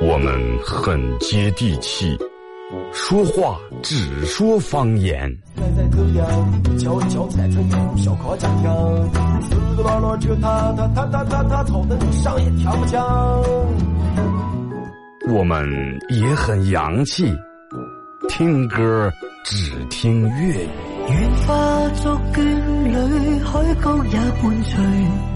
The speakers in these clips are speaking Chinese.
我们很接地气，说话只说方言。我们也很洋气，听歌只听粤语。愿化作眷侣，海角也伴随。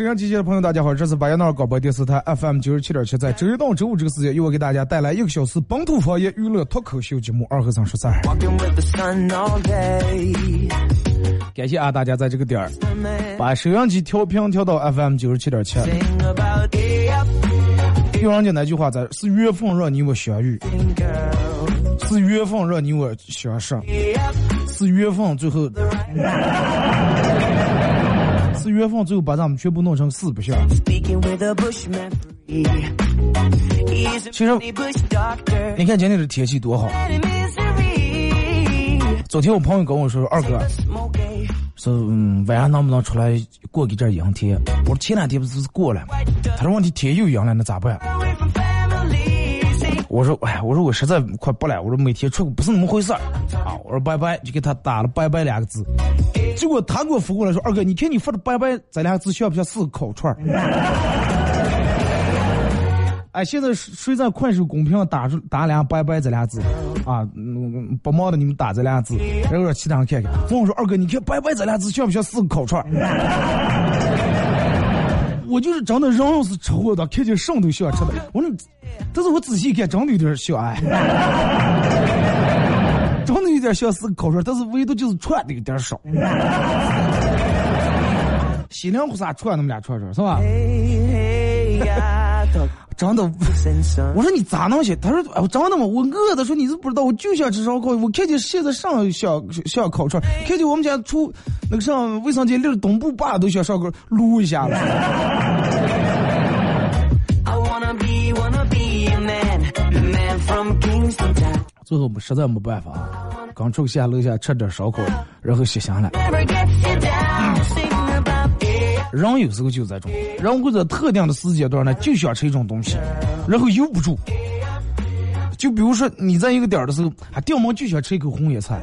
沈阳机器的朋友，大家好，这是巴彦淖尔广播电视台 FM 九十七点七，在周一到周五这个时间，由我给大家带来一个小时本土方言娱乐脱口秀节目《二和尚说事儿》。感谢啊，大家在这个点儿把收音机调频调到 FM 九十七点七。有人家那句话在，是缘分让你我相遇，是缘分让你我相识，是缘分最后。是缘分，最后把咱们全部弄成四不像。其实，你看今天的天气多好。昨天我朋友跟我说：“二哥，说嗯晚上能不能出来过一阵阴天？”我说：“前两天不是过了？”他说：“问题天又阴了，那咋办？”我说：“哎，我说我实在快不来。我说每天出不是那么回事儿啊。我说拜拜，就给他打了拜拜两个字。结果他给我发过来说：“二哥，你看你发的拜拜这俩字像不像四个烤串儿？” 哎，现在谁在快手公屏上打出打俩拜拜这俩字啊？不忙的你们打这俩字，然后让其他人看看。我说：“二哥，你看拜拜这俩字像不像四个烤串儿？” 我就是真的，人要是吃货的，看见什么都想吃的。我说，但是我仔细看，真的有点像哎，真的有点像是烤串，但是唯独就是串的有点少。西凉胡啥串那么俩串串是吧？真的，我说你咋弄些？他说，哎，我真的吗？我饿的说你是不知道，我就想吃烧烤。我看见现在上小小烤串，看见我们家出那个上卫生间溜东部坝都想上个撸一下了。最后实在没办法，刚出下楼下吃点烧烤，然后歇下来。人有时候就这种，人会在特定的时间段呢，就想吃一种东西，然后由不住，就比如说你在一个点的时候，啊，掉毛就想吃一口红叶菜。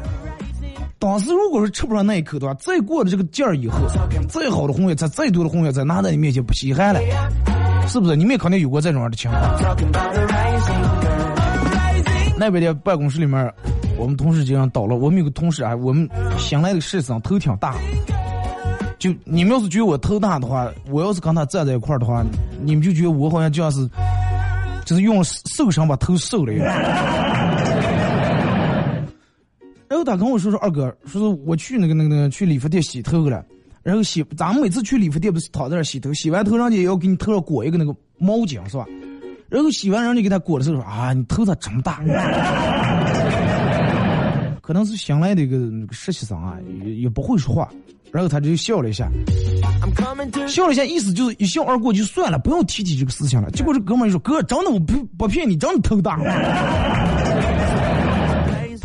当时如果是吃不上那一口的话，再过了这个劲儿以后，再好的红叶菜，再多的红叶菜拿在你面前不稀罕了，是不是？你们肯定有过这种样的情况。那边的办公室里面，我们同事经常倒了。我们有个同事啊，我们新来的事长头挺大。就你们要是觉得我头大的话，我要是跟他站在一块儿的话，你们就觉得我好像就像是，就是用手上把头瘦了一样。然后他跟我说说二哥，说是我去那个那个那个去理发店洗头了，然后洗咱们每次去理发店不是躺在那洗头，洗完头人家也要给你头上裹一个那个毛巾是吧？然后洗完人家给他裹的时候说啊，你头咋这么大？可能是新来的一个那个实习生啊，也也不会说话，然后他就笑了一下，笑了一下，意思就是一笑而过就算了，不用提起这个事情了。结果这哥们就说哥，真的我不不骗你，真的头大。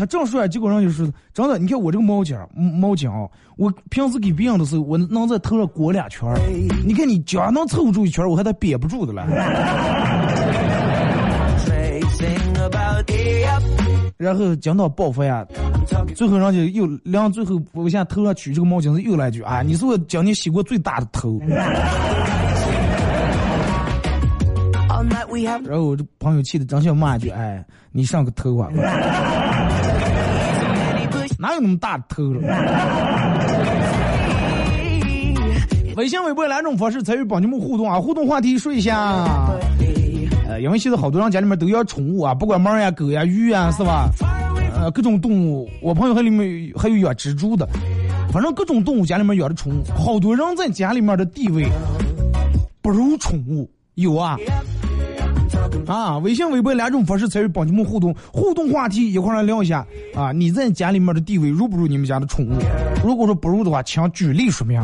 他这样说，结果人就说：“真的，你看我这个毛巾，毛巾啊，我平时给别人的时候，我能在头上裹两圈儿你看你脚能凑住一圈我还得憋不住的了。然后讲到报复呀，最后人家又两最后我现在头上取这个毛巾是又来一句啊，你是我今年洗过最大的头。然后我这朋友气的真想骂一句：“哎，你上个头啊！哪有那么大的头了？” 微信、微博两种方式参与帮你们互动啊！互动话题说一下，呃，因为现在好多人家里面都养宠物啊，不管猫呀、狗呀、鱼呀，是吧？呃，各种动物，我朋友还里面还有养蜘蛛的，反正各种动物家里面养的宠物，好多人在家里面的地位不如宠物，有啊。啊，微信、微博两种方式参与帮你们互动，互动话题一块来聊一下啊！你在家里面的地位如不如你们家的宠物？如果说不如的话，请举例说明。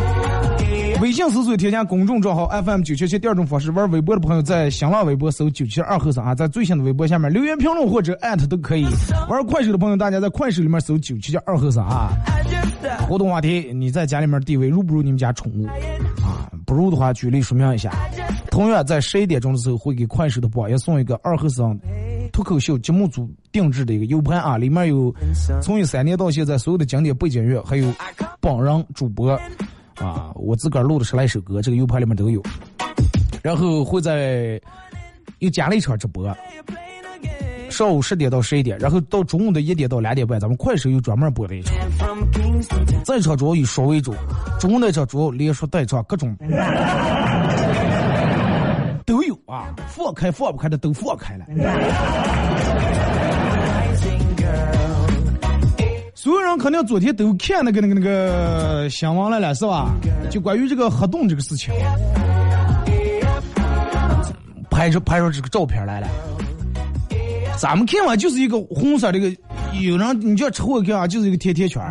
微信搜索添加公众账号 FM 九七七，第二种方式玩微博的朋友在新浪微博搜九七二后三啊，在最新的微博下面留言评论或者艾特都可以。玩快手的朋友，大家在快手里面搜九七七二后三啊。活动话题：你在家里面地位如不如你们家宠物？啊，不如的话举例说明一下。同样在十一点钟的时候会给快手的榜也送一个二后三脱口秀节目组定制的一个 U 盘啊，里面有从一三年到现在所有的经典背景乐，还有榜人主播啊，我自个儿录的十来首歌，这个 U 盘里面都有。然后会在又加了一场直播，上午十点到十一点，然后到中午的一点到两点半，咱们快手又专门播了一场。这场主要以说为主，中午那场主要连说带唱各种。都有啊，放开放不开的都放开了。人肯定昨天都看那个那个那个新闻来了，是吧？就关于这个黑洞这个事情，拍出拍出这个照片来了。咱们看完就是一个红色这个，有人你叫抽我看啊，就是一个甜甜圈，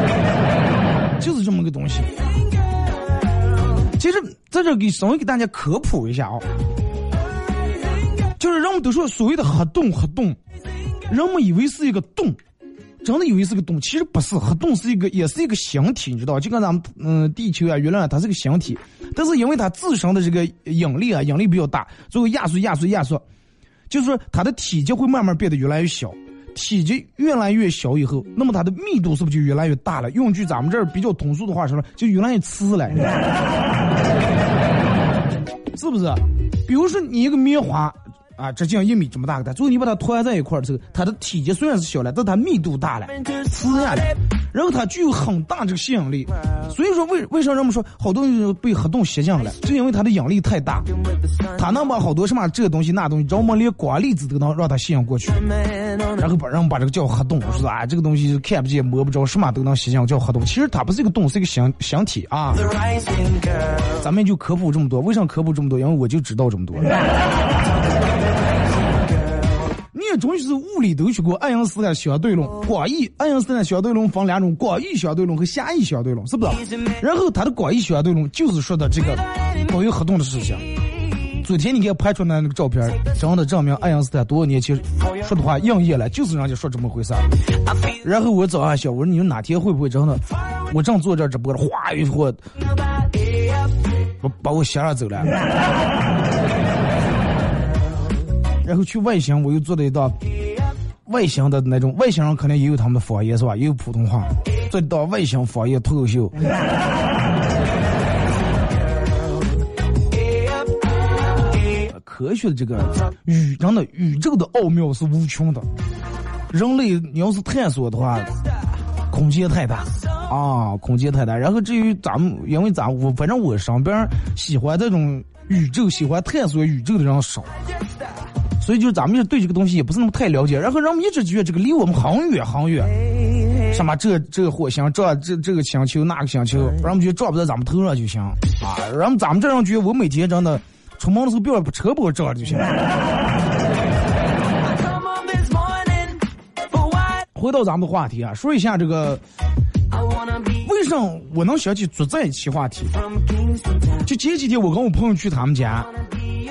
就是这么个东西。其实在这给稍微给大家科普一下啊，就是人们都说所谓的黑洞，黑洞，人们以为是一个洞，真的以为是个洞，其实不是，黑洞是一个，也是一个星体，你知道就跟咱们嗯地球啊、月亮啊，它是个星体，但是因为它自身的这个引力啊，引力比较大，最后压缩、压缩、压缩，就是说它的体积会慢慢变得越来越小。体积越来越小以后，那么它的密度是不是就越来越大了？用句咱们这儿比较通俗的话说，就越来越瓷了，是不是？比如说你一个棉花。啊，直径一米这么大个蛋，最后你把它团在一块儿的时候，它的体积虽然是小了，但它密度大了，磁下来，然后它具有很大这个吸引力。所以说，为为啥人们说好多人被黑洞吸进了，就因为它的引力太大，它能把好多什么这个东西那东西，知道吗？连光粒子都能让它吸引过去，然后把人们把这个叫黑洞，说啊，这个东西看不见摸不着，什么都能吸进，叫黑洞。其实它不是一个洞，是一个形形体啊。咱们就科普这么多，为啥科普这么多？因为我就知道这么多。你终于是物理都学过爱因斯坦相对论，广义爱因斯坦相对论分两种，广义相对论和狭义相对论，是不是？然后他的广义相对论就是说的这个关于黑洞的事情。昨天你给我拍出来那个照片，真的证明爱因斯坦多少年前说的话应验了，就是人家说这么回事。然后我早上想，我说你们哪天会不会真的，我正坐这直播了，哗一会，我把我吓着走了。然后去外星，我又做了一道外星的那种，外星人肯定也有他们的方言是吧？也有普通话，做一道外星方言脱口秀。科学的这个宇，真的宇宙的奥妙是无穷的。人类你要是探索的话，空间太大啊，空间太大。然后至于咱们，因为咱我反正我身边喜欢这种宇宙、喜欢探索宇宙的人少，所以就咱们就对这个东西也不是那么太了解。然后人们一直觉得这个离我们很远很远，什么这这个火星，这这这个星球那个星球，人们觉得撞不到咱们头上就行啊。然后咱们这样觉得，我每天真的。出门的时候不要把车不照就行。回到咱们的话题啊，说一下这个，为什么我能想起住在一起话题？就前几天我跟我朋友去他们家，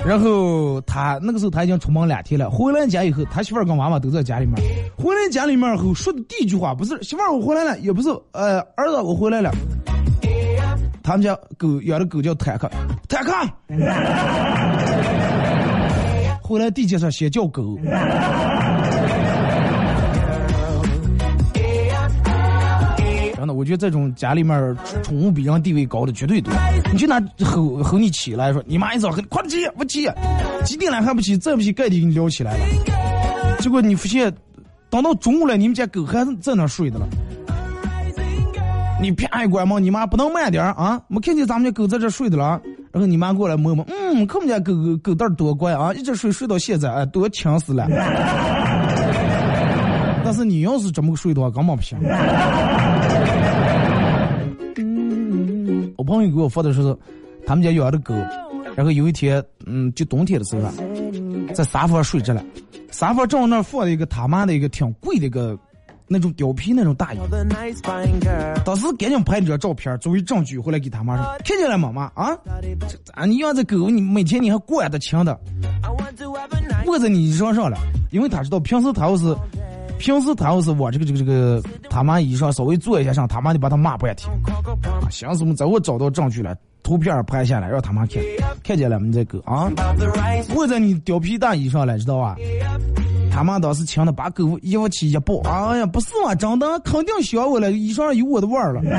然后他那个时候他已经出门两天了，回来家以后，他媳妇儿跟娃娃都在家里面。回来家里面后说的第一句话不是媳妇儿我回来了，也不是呃儿子我回来了。他们家狗养的狗叫坦克，坦克。回来地界上先叫狗。我觉得这种家里面宠物比人地位高的绝对多。你就拿吼吼你起来说，你妈一早快起，不起，几点了还不起，再不起盖地给你撩起来了。结果你发现，等到中午了，你们家狗还在那睡的了。你啪一关门，你妈不能慢点啊！没看见咱们家狗在这睡的了，然后你妈过来摸摸，嗯，看我们家狗狗狗蛋多乖啊，一直睡睡到现在，哎，多强死了。但是你要是这么睡的话，根本不行。我朋友给我发的是，他们家养的狗，然后有一天，嗯，就冬天的时候，在沙发上睡着了，沙发正好那放了一个他妈的一个挺贵的一个。那种貂皮那种大衣，当时赶紧拍了张照片作为证据回来给他妈说，看见了妈妈啊，啊你养这狗你每天你还管得轻的，握在你衣裳上了，因为他知道平时他要是，平时他要是我这个这个这个他妈衣裳稍微做一下上，他妈就把他骂半天，行什么在我找到证据了，图片拍下来让他妈看，看见了没这个啊，握在你貂皮大衣上了，知道吧？他妈当时亲的把狗衣服起一抱，哎呀，不是嘛，真的肯定想我了，衣裳上有我的味儿了。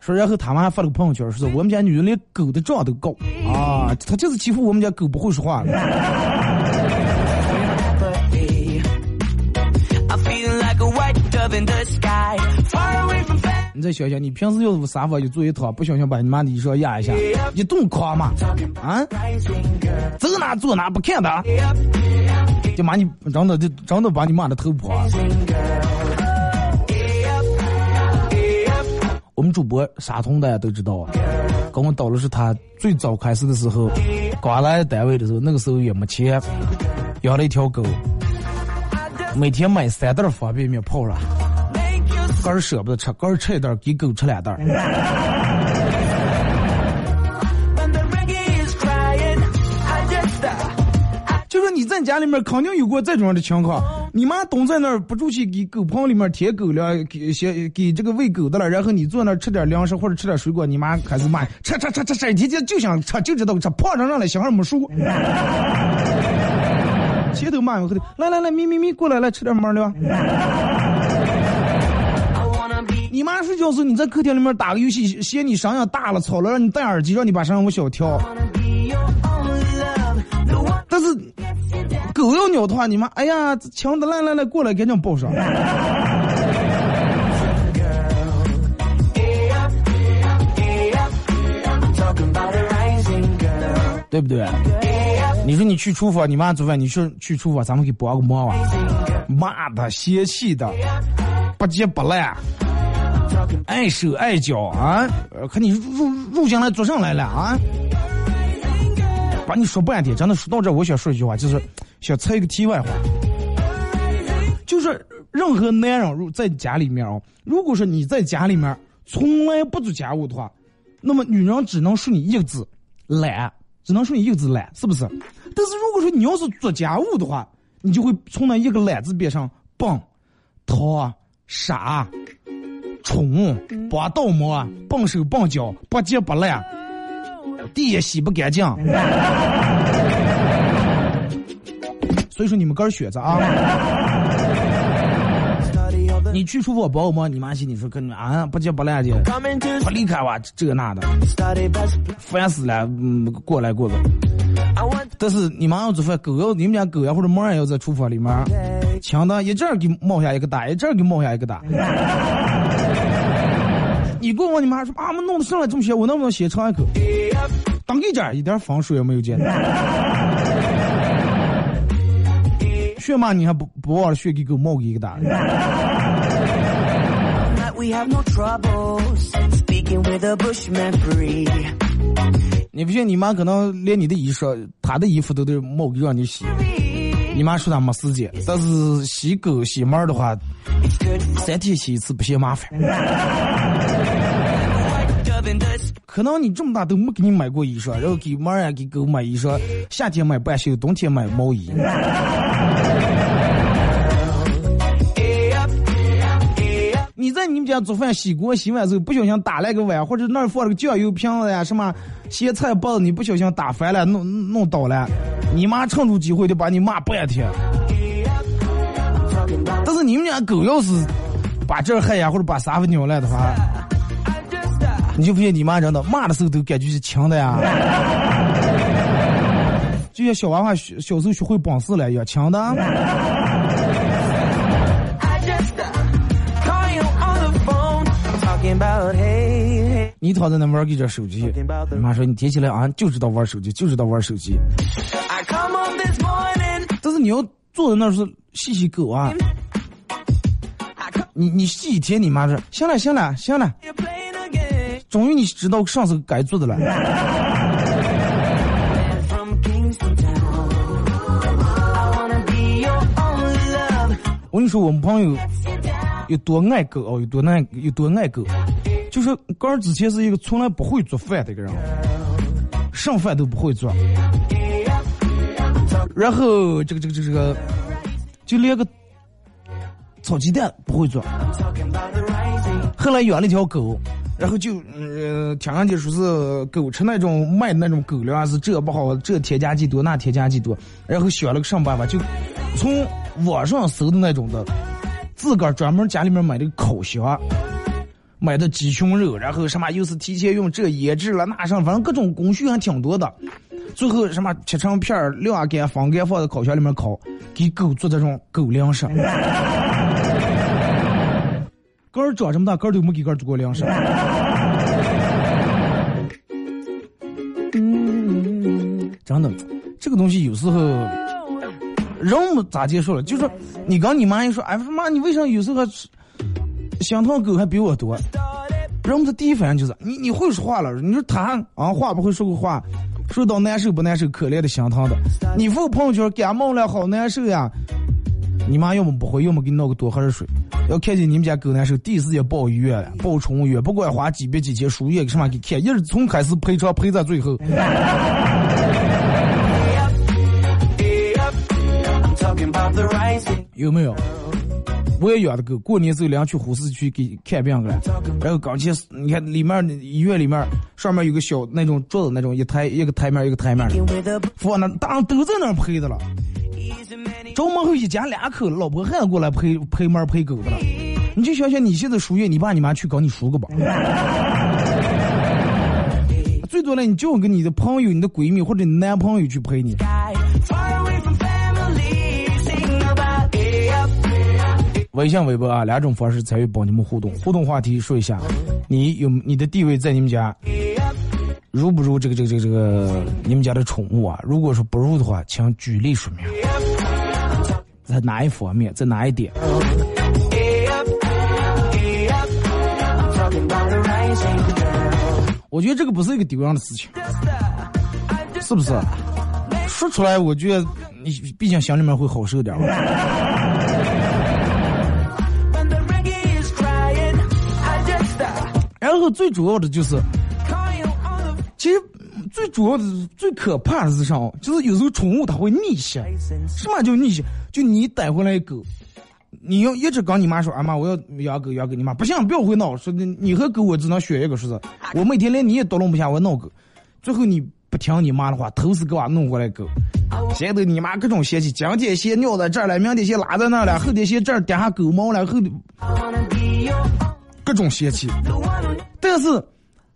说，然后他们还发了个朋友圈，说我们家女人连狗的账都高啊，他就是欺负我们家狗不会说话了。你再想想，你平时要是沙发一坐一躺，不小心把你妈的衣裳压一下，一顿狂骂啊！走哪坐哪，不看的，就骂你，真的就真的把你骂的头破。我们主播沙通大家都知道啊，跟我叨了是他最早开始的时候，刚来单位的时候，那个时候也没钱，养了一条狗，每天买三袋方便面泡上。个儿舍不得吃，个儿吃一袋，给狗吃两袋。就说你在家里面肯定有过这种的情况，你妈蹲在那儿不住去给狗棚里面添狗粮，给些给这个喂狗的了，然后你坐那儿吃点粮食或者吃点水果，你妈开始骂，吃吃吃吃吃，天天就想吃，就知道吃，胖成上来小孩没数。前头骂后头，来来来，咪咪咪，过来来吃点猫粮。你妈睡觉时，你在客厅里面打个游戏，嫌你声音大了吵了，让你戴耳机，让你把声音往小调。狗要咬的话，你妈哎呀，强的来来来，过来赶紧抱上，对不对？你说你去厨房，你妈做饭，你说去厨房，咱们给帮个忙啊？骂的，嫌弃的，不接不赖。碍手碍脚啊！看你入入进来做上来了啊！把你说半天，真的说到这，我想说一句话，就是想插一个题外话，就是任何男人如在家里面哦，如果说你在家里面从来不做家务的话，那么女人只能说你一个字懒，只能说你一个字懒，是不是？但是如果说你要是做家务的话，你就会从那一个懒字边上蹦、淘、傻。冲，拔倒毛，笨手笨脚，不急不赖，地也洗不干净。所以说你们个人选择啊。你去厨房帮我忙，你妈心里说跟你啊不接不来的，不离开我这个那的，烦死了，嗯，过来过来。但是你妈要做饭，狗要你们家狗呀或者猫儿要在厨房里面，强的一阵儿给冒下一个大，一阵儿给冒下一个大。你问我你妈说啊，我弄的上来这么些，我能不能先尝一口？当一家一点防水也没有见。血嘛，你还不不忘了血给狗冒给一个大。你不信？你妈可能连你的衣裳，她的衣服都得冒给让你洗。你妈说她没时间，但是洗狗洗猫的话，三天洗一次不嫌麻烦。可能你这么大都没给你买过衣裳，然后给猫呀给狗买衣裳，夏天买半袖，冬天买毛衣。你们家做饭洗锅洗碗时候不小心打了个碗，或者那儿放了个酱油瓶子呀，什么咸菜包子，你不小心打翻了，弄弄倒了，你妈趁住机会就把你骂半天。但是你们家狗要是把这儿害呀，或者把沙发扭了的话，你就发现你妈真的骂的时候都感觉是轻的呀，就像小娃娃小时候学会绑事了一样，强的。你躺在那玩儿着手机，你妈说你提起来啊，就知道玩手机，就知道玩手机。但是你要坐在那儿是细细狗啊，你你细一天，你妈说行了行了行了，终于你知道上次该做的了。我跟你说，我们朋友。有多爱狗哦，有多爱有多爱狗，就是哥儿之前是一个从来不会做饭的一个人，剩饭都不会做，然后这个这个这个，就连个炒鸡蛋不会做。后来养了一条狗，然后就嗯，听上去说是狗吃那种卖的那种狗粮是这不好，这添加剂多，那添加剂多，然后想了个什么办法，就从网上搜的那种的。自个儿专门家里面买的烤箱，买的鸡胸肉，然后什么又是提前用这腌制了那上，反正各种工序还挺多的。最后什么切成片儿，晾干、放干，放在烤箱里面烤，给狗做这种狗粮食。个儿长这么大，个儿都没给个儿做过粮食。真的，这个东西有时候。人咋接受了？就是你跟你妈一说，哎妈，你为啥有时候心疼狗还比我多？人们的第一反应就是你你会说话了？你说他啊话不会说个话，说到难受不难受，可怜的心疼的。你发朋友圈感冒了好难受呀，你妈要么不会，要么给你闹个多喝点水。要看见你们家狗难受，第一时间报医院了，报宠物医院，不管花几百几千输液什么给看，一直从开始赔偿赔到最后。有没有？我也养的狗，过年时候领去护士去给看病去了。然后刚去，你看里面医院里面上面有个小那种桌子，那种一台一个台面一个台面的，放那当都在那儿陪着了。周末后一家两口，老婆还过来陪陪猫陪狗的了。你就想想你现在输液，你爸你妈去搞你输个吧。最多呢，你叫个你的朋友、你的闺蜜或者你男朋友去陪你。微信、微博啊，两种方式参与帮你们互动。互动话题说一下，你有你的地位在你们家，如不如这个这个这个这个你们家的宠物啊？如果说不如的话，请举例说明，在哪一方面，在哪一点？我觉得这个不是一个丢人的事情，是不是？说出来，我觉得你毕竟心里面会好受点吧。然后最主要的就是，其实最主要的是、最可怕的是啥？就是有时候宠物它会逆袭。什么叫逆袭？就你带回来狗，你要一直跟你妈说：“啊妈，我要养狗，养狗。”你妈不行，不要回闹，说你和狗我只能选一个，说是我每天连你也叨弄不下，我闹狗。最后你不听你妈的话，偷死给娃弄过来狗。现在你妈各种嫌弃，今天先尿在这儿了，明天先拉在那儿了，后天先这儿点下狗毛了，后各种嫌弃。但是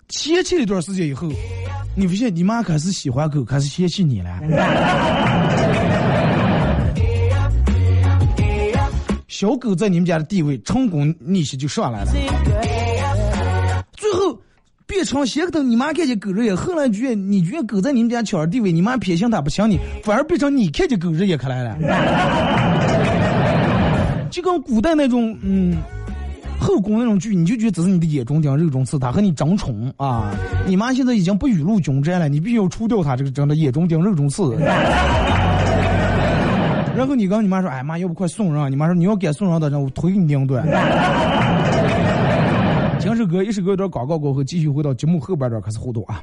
嫌弃了一段时间以后，你发现你妈开始喜欢狗，开始嫌弃你了。小狗在你们家的地位，成功逆袭就上来了。最后变成先头你妈看见狗日眼，后来觉得你觉得狗在你们家抢地位，你妈偏心他不想你，反而变成你看见狗日眼可来了。就跟古代那种嗯后宫那种剧，你就觉得只是你的眼中钉、肉中刺，他和你争宠啊。你妈现在已经不雨露均沾了，你必须要除掉他这个真的眼中钉、肉中刺。然后你跟你妈说：“哎妈，要不快送人？”你妈说：“你要敢送人的，我腿给你拧断。”听首歌，一首歌有点广告过后，继续回到节目后半段开始互动啊。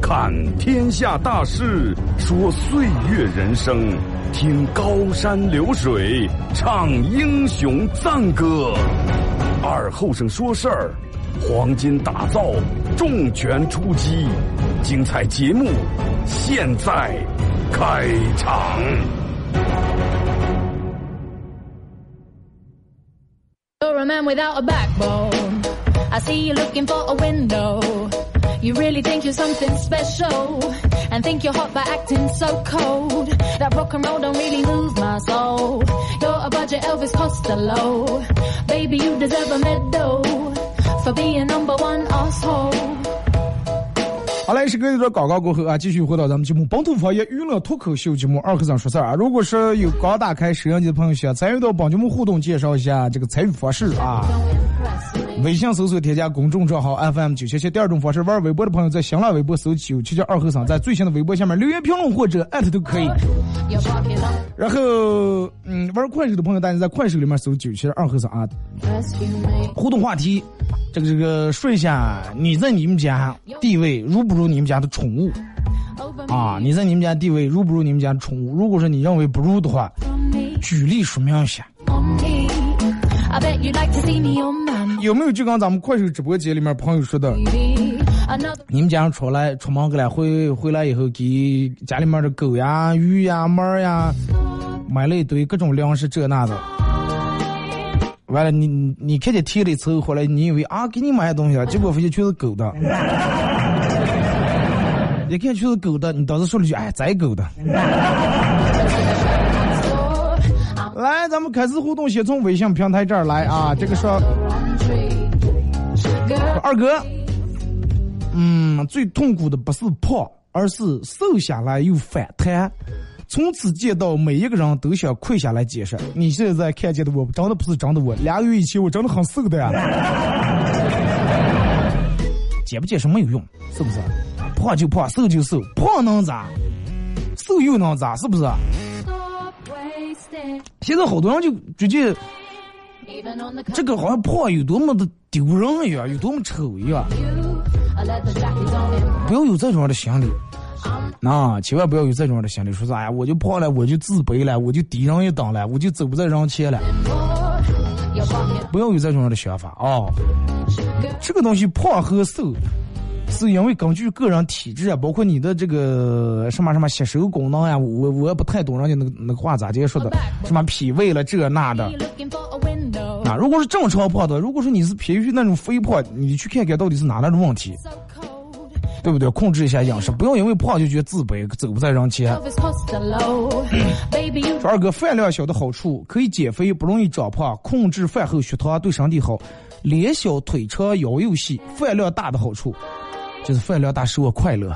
看天下大事，说岁月人生，听高山流水，唱英雄赞歌。二后生说事儿，黄金打造，重拳出击，精彩节目现在开场。You're a man without a backbone. I see you looking for a window. You really think you're something special and think you're hot by acting so cold. That rock and roll don't really move my soul. You're a budget Elvis Costello. Baby, you deserve a medal for being number one asshole. 好嘞，是隔一段广告过后啊，继续回到咱们节目《本土方言娱乐脱口秀》节目二和尚说事儿啊。如果是有刚打开摄像机的朋友，想参与到本节目互动，介绍一下这个参与方式啊。微信搜索添加公众账号 FM 九七七。第二种方式，玩微博的朋友在新浪微博搜九七七二和尚，在最新的微博下面留言评论或者艾特都可以。然后，嗯，玩快手的朋友，大家在快手里面搜九七二和尚啊。互动话题，这个这个说一下你在你们家地位如不如你们家的宠物啊？你在你们家地位如不如你们家的宠物？如果说你认为不如的话，举例说明一下。I bet you'd like to see me on man. 有没有就刚咱们快手直播间里面朋友说的，你们家出来出门过来回回来以后，给家里面的狗呀、鱼呀、猫呀买了一堆各种粮食这那的。完了，你你看见提了一车回来，你以为啊给你买东西了，结果发现全是狗的。一看全是狗的，你当时说了句：“哎，宰狗的。”来，咱们开始互动，先从微信平台这儿来啊。这个说，二哥，嗯，最痛苦的不是胖，而是瘦下来又反弹。从此见到每一个人都想跪下来解释。你现在看见的我，真的不是真的我。两个月以前我真的很瘦的呀。解不解释没有用，是不是？胖就胖，瘦就瘦，胖能咋？瘦又能咋？是不是？现在好多人就直接这个好像胖有多么的丢人一样，有多么丑一样。不要有这种的心理，那千万不要有这种的心理，说啥哎呀，我就胖了，我就自卑了，我就低人一等了，我就走不在人前了，不要有这种的想法啊、这个东西胖和瘦，是因为根据个人体质啊，包括你的这个什么什么吸收功能呀、我我也不太懂人家那个那个话咋接说的，什么脾胃了这那的啊。如果是正常胖的，如果说你是偏于那种肥胖，你去看看到底是哪来的问题。对不对？控制一下饮食，不要因为胖就觉得自卑，走不在人前。二哥，饭量小的好处可以减肥，不容易长胖，控制饭后血糖对身体好，脸小腿长腰又细。饭量大的好处就是饭量大使我快乐.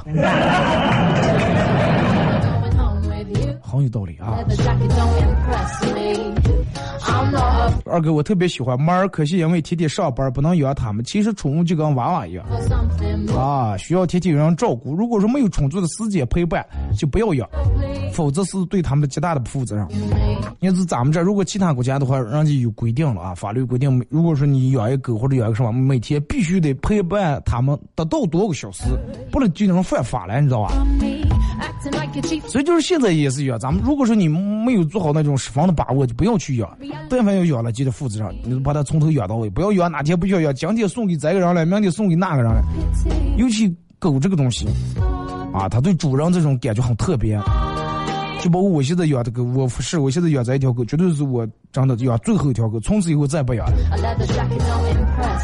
很 有道理啊。二哥，我特别喜欢猫儿，可惜因为天天上班不能养它们。其实宠物就跟娃娃一样啊，需要天天有人照顾。如果说没有充足的时间陪伴，就不要养，否则是对它们的极大的不负责任。因此，咱们这如果其他国家的话，人家有规定了啊，法律规定，如果说你养一个狗或者养一个什么，每天必须得陪伴它们达到多个小时，不能就能犯法了，你知道吧？所以就是现在也是一样，咱们如果说你没有做好那种十分的把握，就不要去养。但凡要养了，记得负责上，你把它从头养到尾，不要养哪天不需要养，今天送给这个人了，明天送给那个人了。尤其狗这个东西，啊，它对主人这种感觉很特别。就包括我现在养的狗，我是我现在养这一条狗，绝对是我真的养最后一条狗，从此以后再不养了。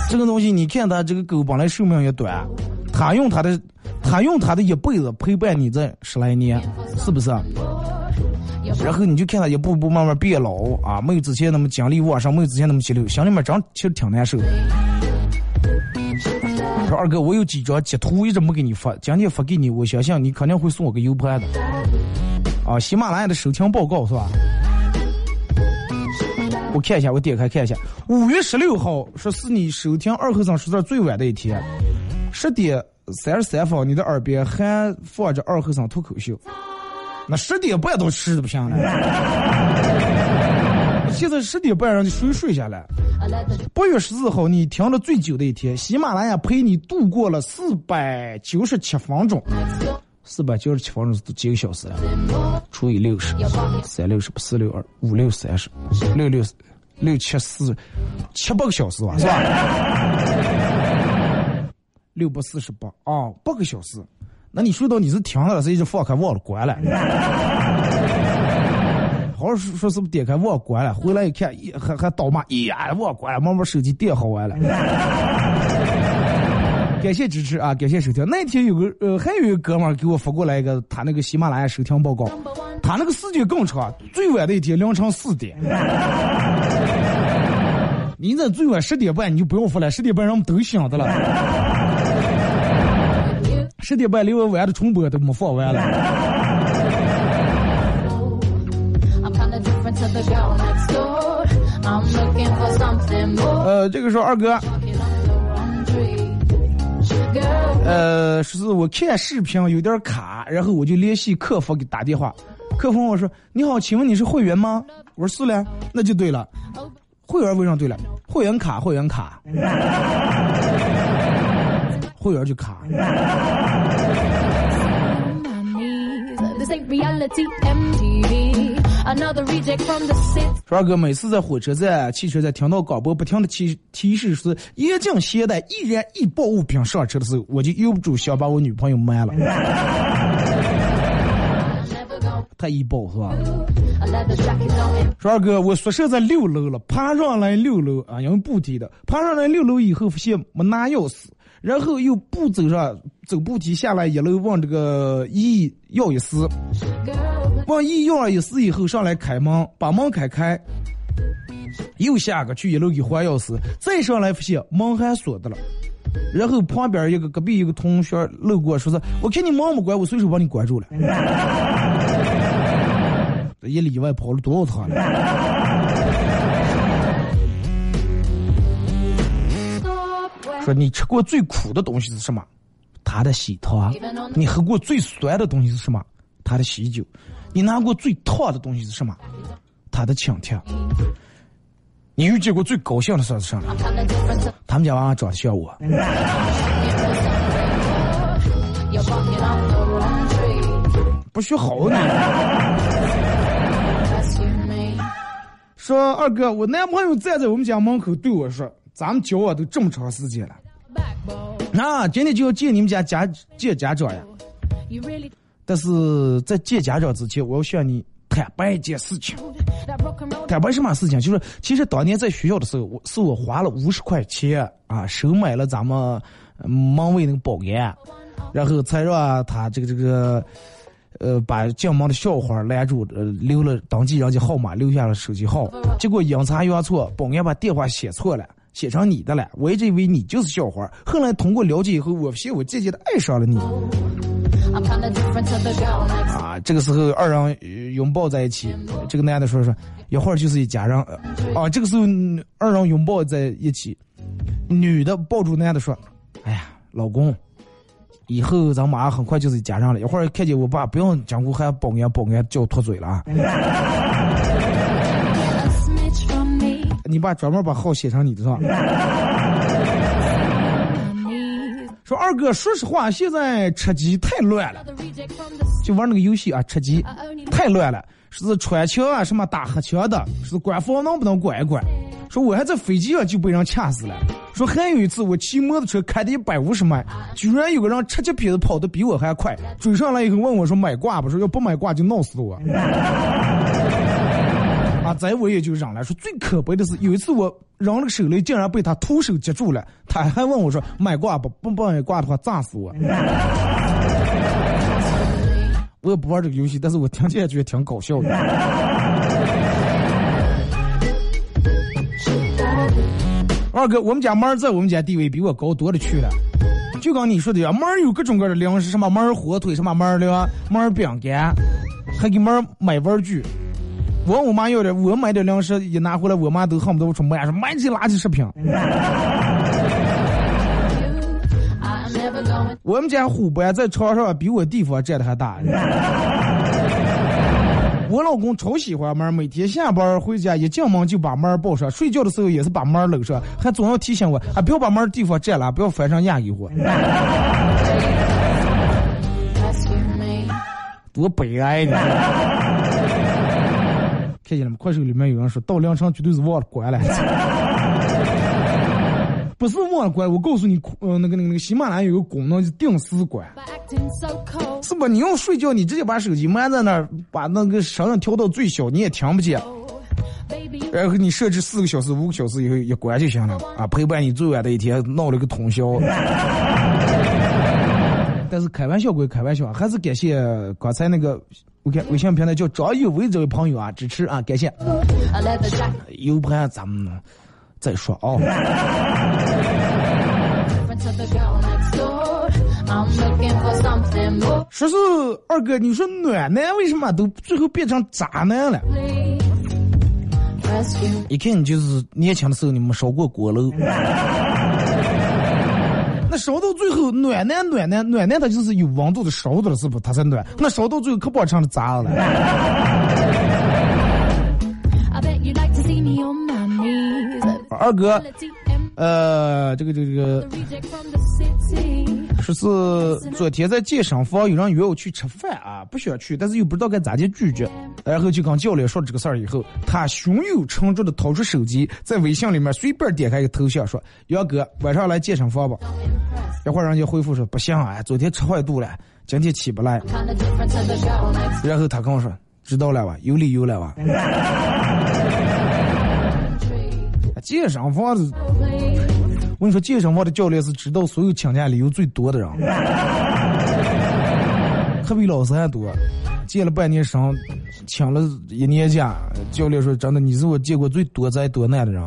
这个东西，你看它这个狗本来寿命也短，它用它的，它用它的一辈子陪伴你这十来年，是不是？然后你就看他一步步慢慢变老啊，没有之前那么精力旺盛，没有之前那么激流，心里面真其实挺难受的。说二哥，我有几张截图一直没给你发，今天发给你，我相信你肯定会送我个 U 盘的。啊，喜马拉雅的收听报告是吧？我看一下，我点开看一下，五月十六号说是你收听二和尚说事最晚的一天，十点三十三分，你的耳边还放着二和尚脱口秀，那十点半都吃的不行了。现在十点半让你睡睡下来。八月十四号，你听了最久的一天，喜马拉雅陪你度过了四百九十七分钟。四百九十七分钟是几个小时了？除以六十，三六十八，四六二，五六三十，六六六七四，七八个小时吧，是吧？六百四十八啊，八个小时。那你说到你是停了，是一直放开忘了关了？好像说是不是点开忘关了？回来一看，还还倒骂，哎呀，忘关了，慢慢手机电好完了。感谢支持啊！感谢收听。那天有个呃，还有一个哥们儿给我发过来一个他那个喜马拉雅收听报告，他那个时间更长，最晚的一天凌晨四点。你这最晚十点半你就不用发了，十点半人们都醒的了。十点半连完晚的重播都没放完了。呃，这个时候二哥。呃，是我看视频有点卡，然后我就联系客服给打电话。客服我说：“你好，请问你是会员吗？”我说：“是嘞。”那就对了，会员为啥对了？会员卡，会员卡，会员就卡。说二哥每次在火车站、汽车站听到广播不停的提提示是严禁携带易燃易爆物品上车的时候，我就忍不住想把我女朋友卖了。太易爆是吧？说二哥，我宿舍在六楼了，爬上来六楼啊，因为不梯的，爬上来六楼以后发现没拿钥匙，然后又步走上走步梯下来一楼往这个一要一丝。往一要一死以后上来开门，把门开开，又下个去一楼给换钥匙，再上来发现门还锁的了。然后旁边一个隔壁一个同学路过，说是我看你门没关，我随手把你关住了。这一里外跑了多少趟了？说你吃过最苦的东西是什么？他的喜糖。你喝过最酸的东西是什么？他的喜酒。你拿过最烫的东西是什么？他的请帖。你遇见过最高兴的事是什么？他们家娃娃长得像我。不学好呢。说二哥，我男朋友站在我们家门口对我说：“咱们交往都这么长时间了，那今天就要见你们家家见家长呀。”但是在见家长之前，我要向你坦白一件事情。坦白什么事情？就是其实当年在学校的时候，我是我花了五十块钱啊，收买了咱们门卫那个保安，然后才让他这个这个，呃，把进门的校花拦住，呃，留了登记人家号码，留下了手机号。结果阴差阳错，保安把电话写错了，写成你的了。我一直以为你就是校花，后来通过了解以后，我发现我渐渐的爱上了你。啊，这个时候二人拥抱在一起，这个男的说说，一会儿就是一家人。啊，这个时候二人拥抱在一起，女的抱住男的说：“哎呀，老公，以后咱马上很快就是一家人了。一会儿看见我爸，不用讲过喊保安，保安叫我脱嘴了啊。”你爸专门把号写成你的是吧？说二哥，说实话，现在吃鸡太乱了，就玩那个游戏啊，吃鸡太乱了，是穿墙啊，什么打黑墙的，是官方能不能管一管？说我还在飞机上就被人掐死了。说还有一次，我骑摩托车开的一百五十迈，居然有个人吃鸡皮子跑的比我还快，追上来以后问我说买挂不？说要不买挂就闹死我。啊！在我也就忍了。说最可悲的是，有一次我扔了个手雷，竟然被他徒手接住了。他还问我说：“买挂不？不买挂的话，炸死我。”我也不玩这个游戏，但是我听起来觉得挺搞笑的。二哥，我们家猫儿在我们家地位比我高多了去了。就刚你说的呀，猫儿有各种各样的零食，什么猫儿火腿，什么猫儿粮、猫儿饼干，还给猫儿买玩具。我问我妈要点，我买点粮食一拿回来，我妈都恨不得我说妈呀，买起垃圾食品。我们家虎斑在床上比我地方占的还大。我老公超喜欢猫，每天下班回家一进门就把猫抱上，睡觉的时候也是把猫搂上，还总要提醒我啊，不要把猫地方占了，不要翻上压给我。多悲哀呢！看见了吗？快手里面有人说到凌晨绝对是忘了关了。不是忘了关，我告诉你，呃，那个那个那个喜马拉雅有个功能，就定时关，是不？你用睡觉，你直接把手机埋在那儿，把那个声音调到最小，你也听不见。然后你设置四个小时、五个小时以后一关就行了啊，陪伴你最晚的一天，闹了个通宵。但是开玩笑归开玩笑，还是感谢刚才那个我看微信平台叫张有为这位朋友啊支持啊，感谢。U 盘咱们再说啊。说是二哥，你说暖男为什么都最后变成渣男了？一看你就是年轻的时候你们烧过锅炉。那烧到最后暖男暖男暖男，他就是有温度的烧的了，是不？他才暖。那烧到最后可把成了渣了。二哥，呃，这个这个这个，说是昨天在健身房有人约我去吃饭啊，不想去，但是又不知道该咋地拒绝，然后就跟教练说了这个事儿以后，他胸有成竹的掏出手机，在微信里面随便点开一个头像，说杨哥晚上来健身房吧。一会儿人家回复说不行啊，昨天吃坏肚了，今天起不来。然后他跟我说知道了吧，有理由了吧。健身房的，我跟你说，健身房的教练是知道所有请假理由最多的人，可比老师还多。健了半年身，请了一年假，教练说：“真的，你是我见过最多灾多难的人。”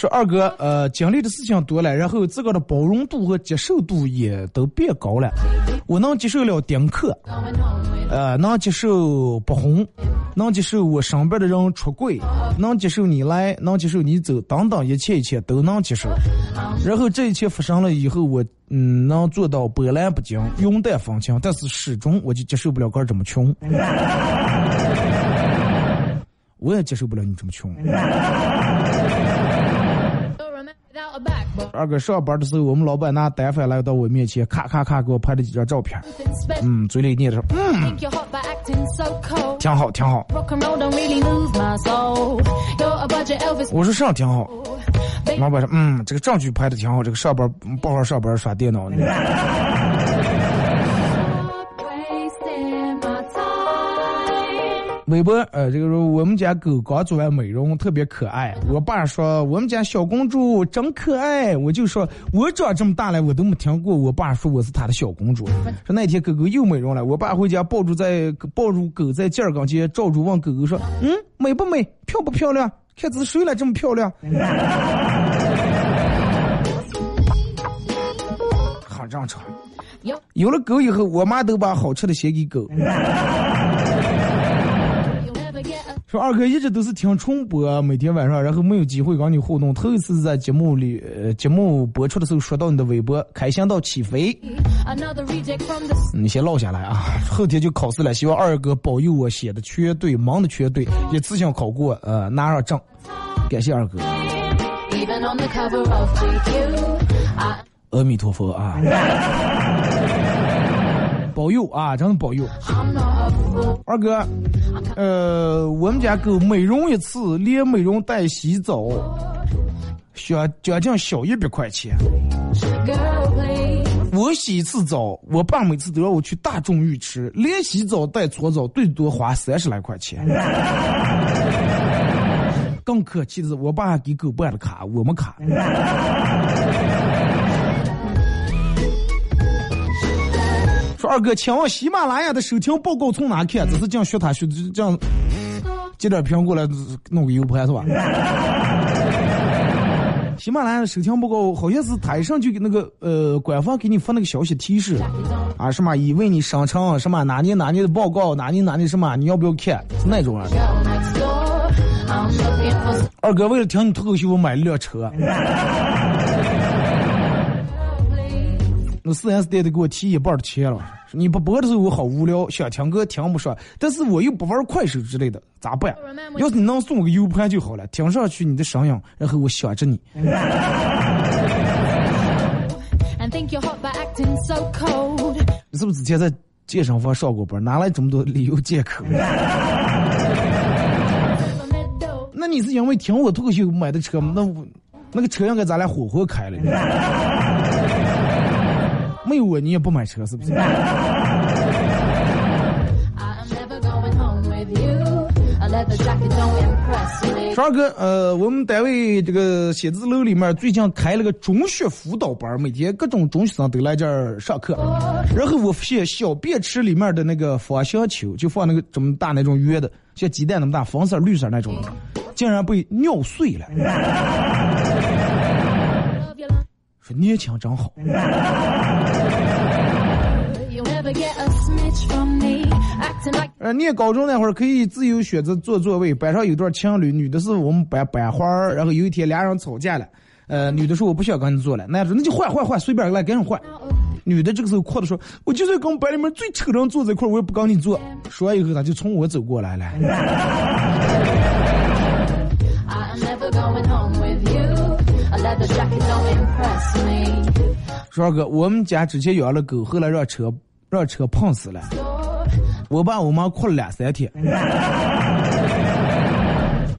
说二哥，呃，经历的事情多了，然后自个的包容度和接受度也都变高了。我能接受了丁克，呃，能接受不红，能接受我身边的人出轨，能接受你来，能接受你走，等等，一切一切都能接受。然后这一切发生了以后，我嗯能做到波澜不惊，云淡风轻，但是始终我就接受不了哥这么穷。我也接受不了你这么穷。二哥上班的时候，我们老板拿单反来到我面前，咔咔咔给我拍了几张照片。嗯，嘴里念着，嗯，挺好，挺好。我说上挺好。老板说，嗯，这个证据拍的挺好，这个上班不好上班耍电脑呢。微博，呃，这个说我们家狗刚做完美容，特别可爱。我爸说我们家小公主真可爱，我就说我长这么大了，我都没听过我爸说我是他的小公主。说那天狗狗又美容了，我爸回家抱住在抱住狗在镜儿跟前照住问狗狗说，嗯，美不美，漂不漂亮？看是谁来这么漂亮？很正常。有了狗以后，我妈都把好吃的先给狗。说二哥一直都是听重播，每天晚上，然后没有机会跟你互动。头一次在节目里，节目播出的时候说到你的微博，开心到起飞。你先落下来啊，后天就考试了，希望二哥保佑我写的全对，忙的全对，一次性考过，呃，拿上证。感谢二哥。阿弥陀佛啊。保佑啊，真的保佑！二哥，呃，我们家狗美容一次，连美容带洗澡，需要将近小一百块钱。我洗一次澡，我爸每次都让我去大众浴池，连洗澡带搓澡，最多花三十来块钱。更可气的是，我爸给狗办了卡，我们卡。说二哥，请问喜马拉雅的收听报告从哪看？只是这样学他学这样，截点屏过来弄个 U 盘是吧？喜马拉雅收听报告，好像是台上就给那个呃官方给你发那个消息提示啊，什么已为你生成什么哪年哪年的报告，哪年哪年什么，你要不要看？是那种啊。二哥为了听你脱口秀，我买了辆车。那四 S 店得给我提一半的钱了。你不播的时候我好无聊，想听歌听不上，但是我又不玩快手之类的，咋办？要是你能送我个 U 盘就好了，听上去你的声音，然后我想着你。你是不是之前在健身房上过班？哪来这么多理由借口？那你是因为听我脱口秀买的车吗？那我那个车应该咱俩伙伙开了。没有我你也不买车是不是？二哥，呃，我们单位这个写字楼里面最近开了个中学辅导班，每天各种中学生都来这儿上课。然后我发现小便池里面的那个方向球，就放那个这么大那种圆的，像鸡蛋那么大，黄色、绿色那种，竟然被尿碎了。说年轻真好。呃，念高中那会儿可以自由选择坐座位，班上有段情侣，女的是我们班班花儿，然后有一天俩人吵架了，呃，女的说我不想跟你坐了，男的说那就换换换，随便来，跟人换。女的这个时候哭的说，我就算跟班里面最丑的人坐在一块儿，我也不跟你坐。说完以后，他就从我走过来了。说二哥，我们家之前养了狗，后来让车让车碰死了。我爸我妈哭了两三天。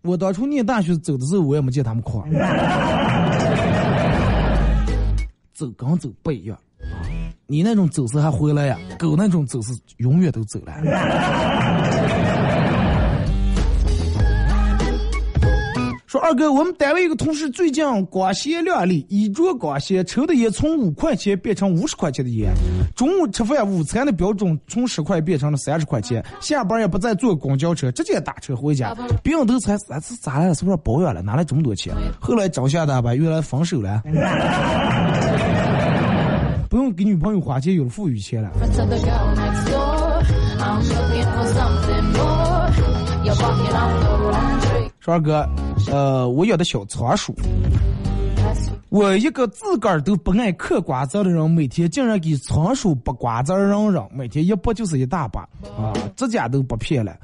我当初念大学走的时候，我也没见他们哭。走跟走不一样，你那种走是还回来呀，狗那种走是永远都走了。说二哥，我们单位一个同事最近光鲜亮丽，衣着光鲜，抽的烟从五块钱变成五十块钱的烟。中午吃饭，午餐的标准从十块变成了三十块钱。下班也不再坐公交车，直接打车回家。别人都猜咱是咋了？是不是保养了？哪来这么多钱？后来找下的吧，原来分手了。不用给女朋友花钱，有了富裕钱了。说二哥，呃，我养的小仓鼠，我一个自个儿都不爱嗑瓜子的人，每天竟然给仓鼠剥瓜子扔扔，每天一剥就是一大把，啊，指甲都不撇了。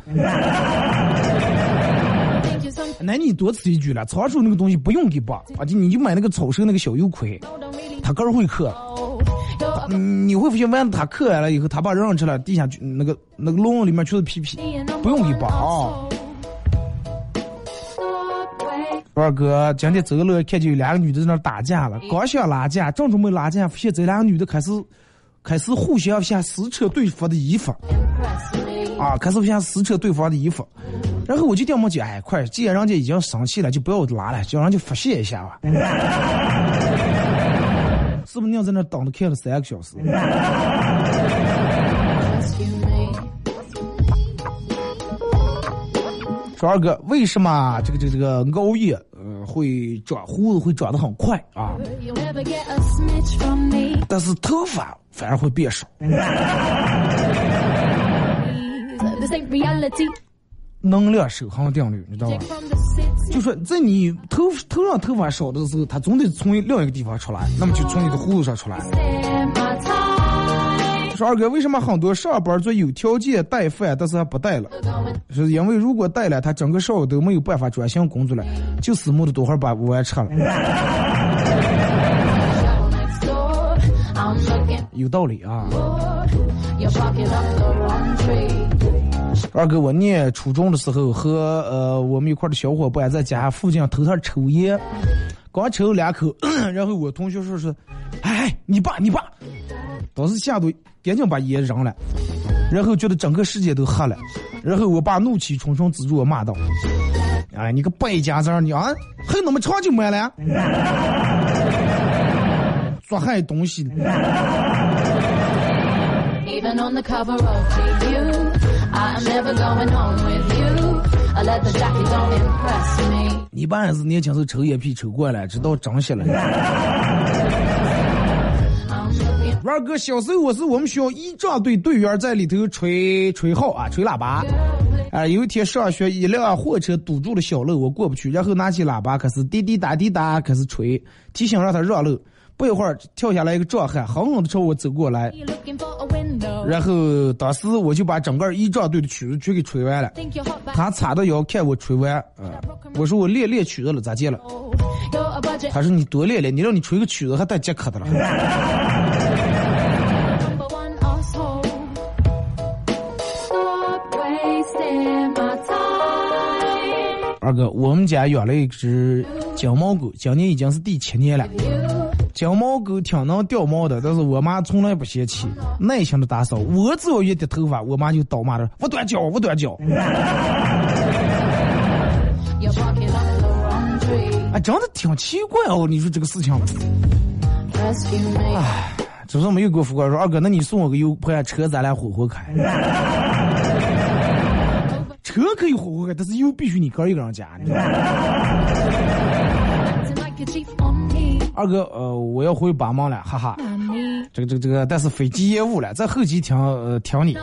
那你多此一举了，仓鼠那个东西不用给剥，啊，就你就买那个草蛇那个小油葵，它个儿会嗑，你会发现完它嗑完了以后，它把扔吃了，地下那个那个笼里面全是屁屁，不用给剥啊。二哥，今天走路看见有两个女的在那打架了，刚想拉架，正准备拉架，发现这两个女的开始开始互相想撕扯对方的衣服，啊，开始互相撕扯对方的衣服，然后我就掉毛姐，哎，快，既然人家已经生气了，就不要拉了，叫人家发泄一下吧。是不是娘在那等着看了三个小时？说二哥，为什么这个这个这个熬夜，呃，会长胡子会长得很快啊？但是头发反而会变少。能量守恒定律，你知道吧？就说在你头头上头发少的时候，它总得从另一个地方出来，那么就从你的胡子上出来。说二哥，为什么很多上班族有条件带饭，但是他不带了？是因为如果带了，他整个上午都没有办法专心工作了，就死木的多会儿把碗吃了。有道理啊。二哥，我念初中的时候和呃我们一块的小伙伴在家附近偷偷抽烟，刚抽两口，然后我同学说是，哎，你爸你爸，当时吓得赶紧把烟扔了，然后觉得整个世界都黑了，然后我爸怒气冲冲指着我骂道：“哎，你个败家子，你啊，还那么长就没了？做害东西！” let the jacket don't impress me. with you. 你爸也是年轻时候抽烟屁抽惯了，知道长些了。二哥，小时候我是我们学校仪仗队队员，在里头吹吹号啊，吹喇叭。啊、有一天上学，一辆货车堵住了小路，我过不去，然后拿起喇叭开始滴滴答滴答开始吹，提醒让他让路。不一会儿，跳下来一个壮汉，狠狠的朝我走过来.然后当时我就把整个仪仗队的曲子全给吹完了。他叉着腰看我吹完，啊、我说我练练曲子了，咋接了？他说你多练练，你让你吹个曲子还带接客的了。二哥，我们家养了一只金毛狗，今年已经是第七年了。金毛狗挺能掉毛的，但是我妈从来不嫌弃，耐心的打扫。我只要一掉头发，我妈就倒骂着我短脚，我短脚。啊，真的挺奇怪哦。你说这个事情 me. 这是没有给我付过说，二哥，那你送我个 U 盘，车咱俩混混开。车可以混混开，但是 U 必须你哥一个人加。二哥，呃，我要回帮忙了，哈哈。这个这个这个，但是飞机延误了，在后期听呃听你。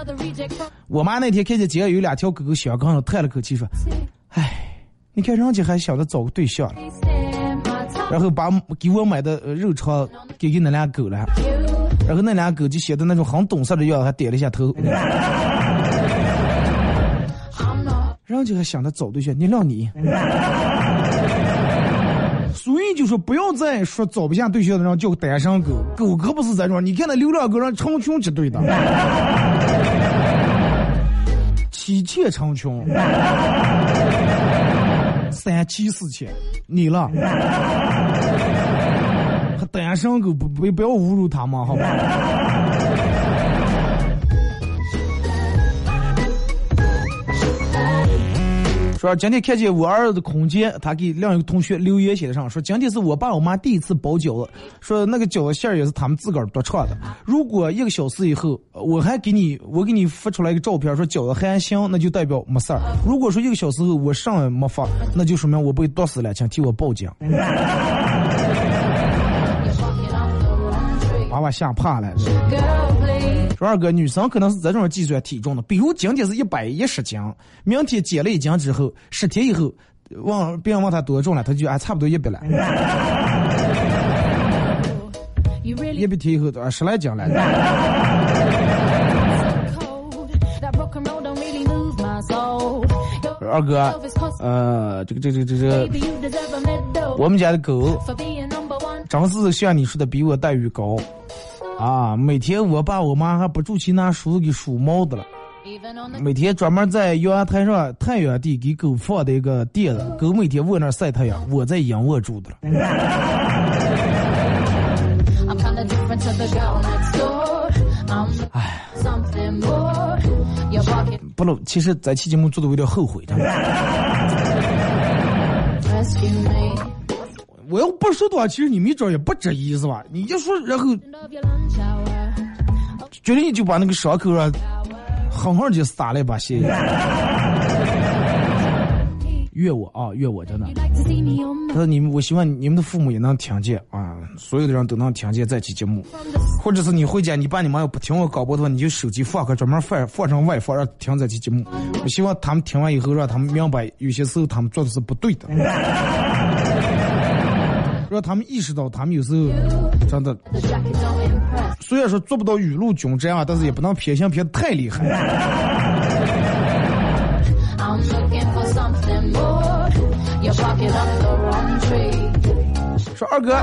我妈那天看见街上有两条狗狗小刚上叹了口气说：“唉，你看人家还想着找个对象了。” wasting my time. 然后把给我买的呃肉肠给给那俩狗了，然后那俩狗就显得那种很懂事的样子，还点了一下头。人家还想着找对象，你让你。所以就说不要再说找不下对象的人叫单身狗，狗可不是这种。你看那流浪狗人成群结队的，妻妾成群，三妻四妾，你了，还单身狗不不不要侮辱他们，好吧？说今天看见我儿子的空间，他给另一个同学留言写的上，说今天是我爸我妈第一次包饺子，说那个饺子馅儿也是他们自个儿独创的。如果一个小时以后，我还给你我给你发出来一个照片，说饺子还行，那就代表没事儿。如果说一个小时后我上也没发，那就说明我被毒死了，请替我报警。把我吓怕了。说二哥，女生可能是这种计算体重的，比如今天是一百一十斤，明天减了一斤之后，十天以后，问别人问他多重了，他就啊差不多一百了。一百天以后啊，十来斤了。二哥，呃，这个，这个，这个，这个，我们家的狗，真是像你说的比我待遇高，啊！每天我爸我妈还不住去拿梳子给梳毛的了。每天专门在阳台上太阳地给狗放的一个垫子，狗每天卧那儿晒太阳，我在仰卧住的了。Pocket 不了，其实这期节目做的有点后悔的。不说的话，其实你没招也不值意是吧？你就说，然后决定就把那个伤口啊，狠狠就撒了一把血。怨我啊，怨我真的。他说你们，我希望你们的父母也能听见啊，所有的人都能听见这期节目，或者是你回家，你爸你妈要不听我广播的话，你就手机放开，专门放放成外放，让听这期节目。我希望他们听完以后，让他们明白，有些时候他们做的是不对的，让他们意识到，他们有时候真的.虽然说做不到雨露均沾啊，但是也不能偏心偏的太厉害。说二哥，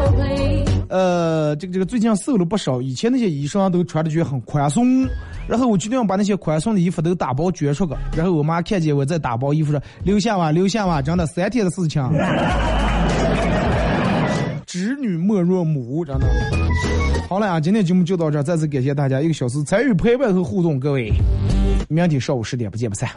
呃，这个这个最近瘦了不少，以前那些衣裳都穿的觉得很宽松，然后我决定把那些宽松的衣服都打包捐出去。然后我妈看见我在打包衣服说：“留下吧，留下吧，真的三天的事情。”侄女莫若母，真的。好了啊，今天节目就到这，再次感谢大家一个小时参与、陪伴和互动，各位。明天上午十点不见不散。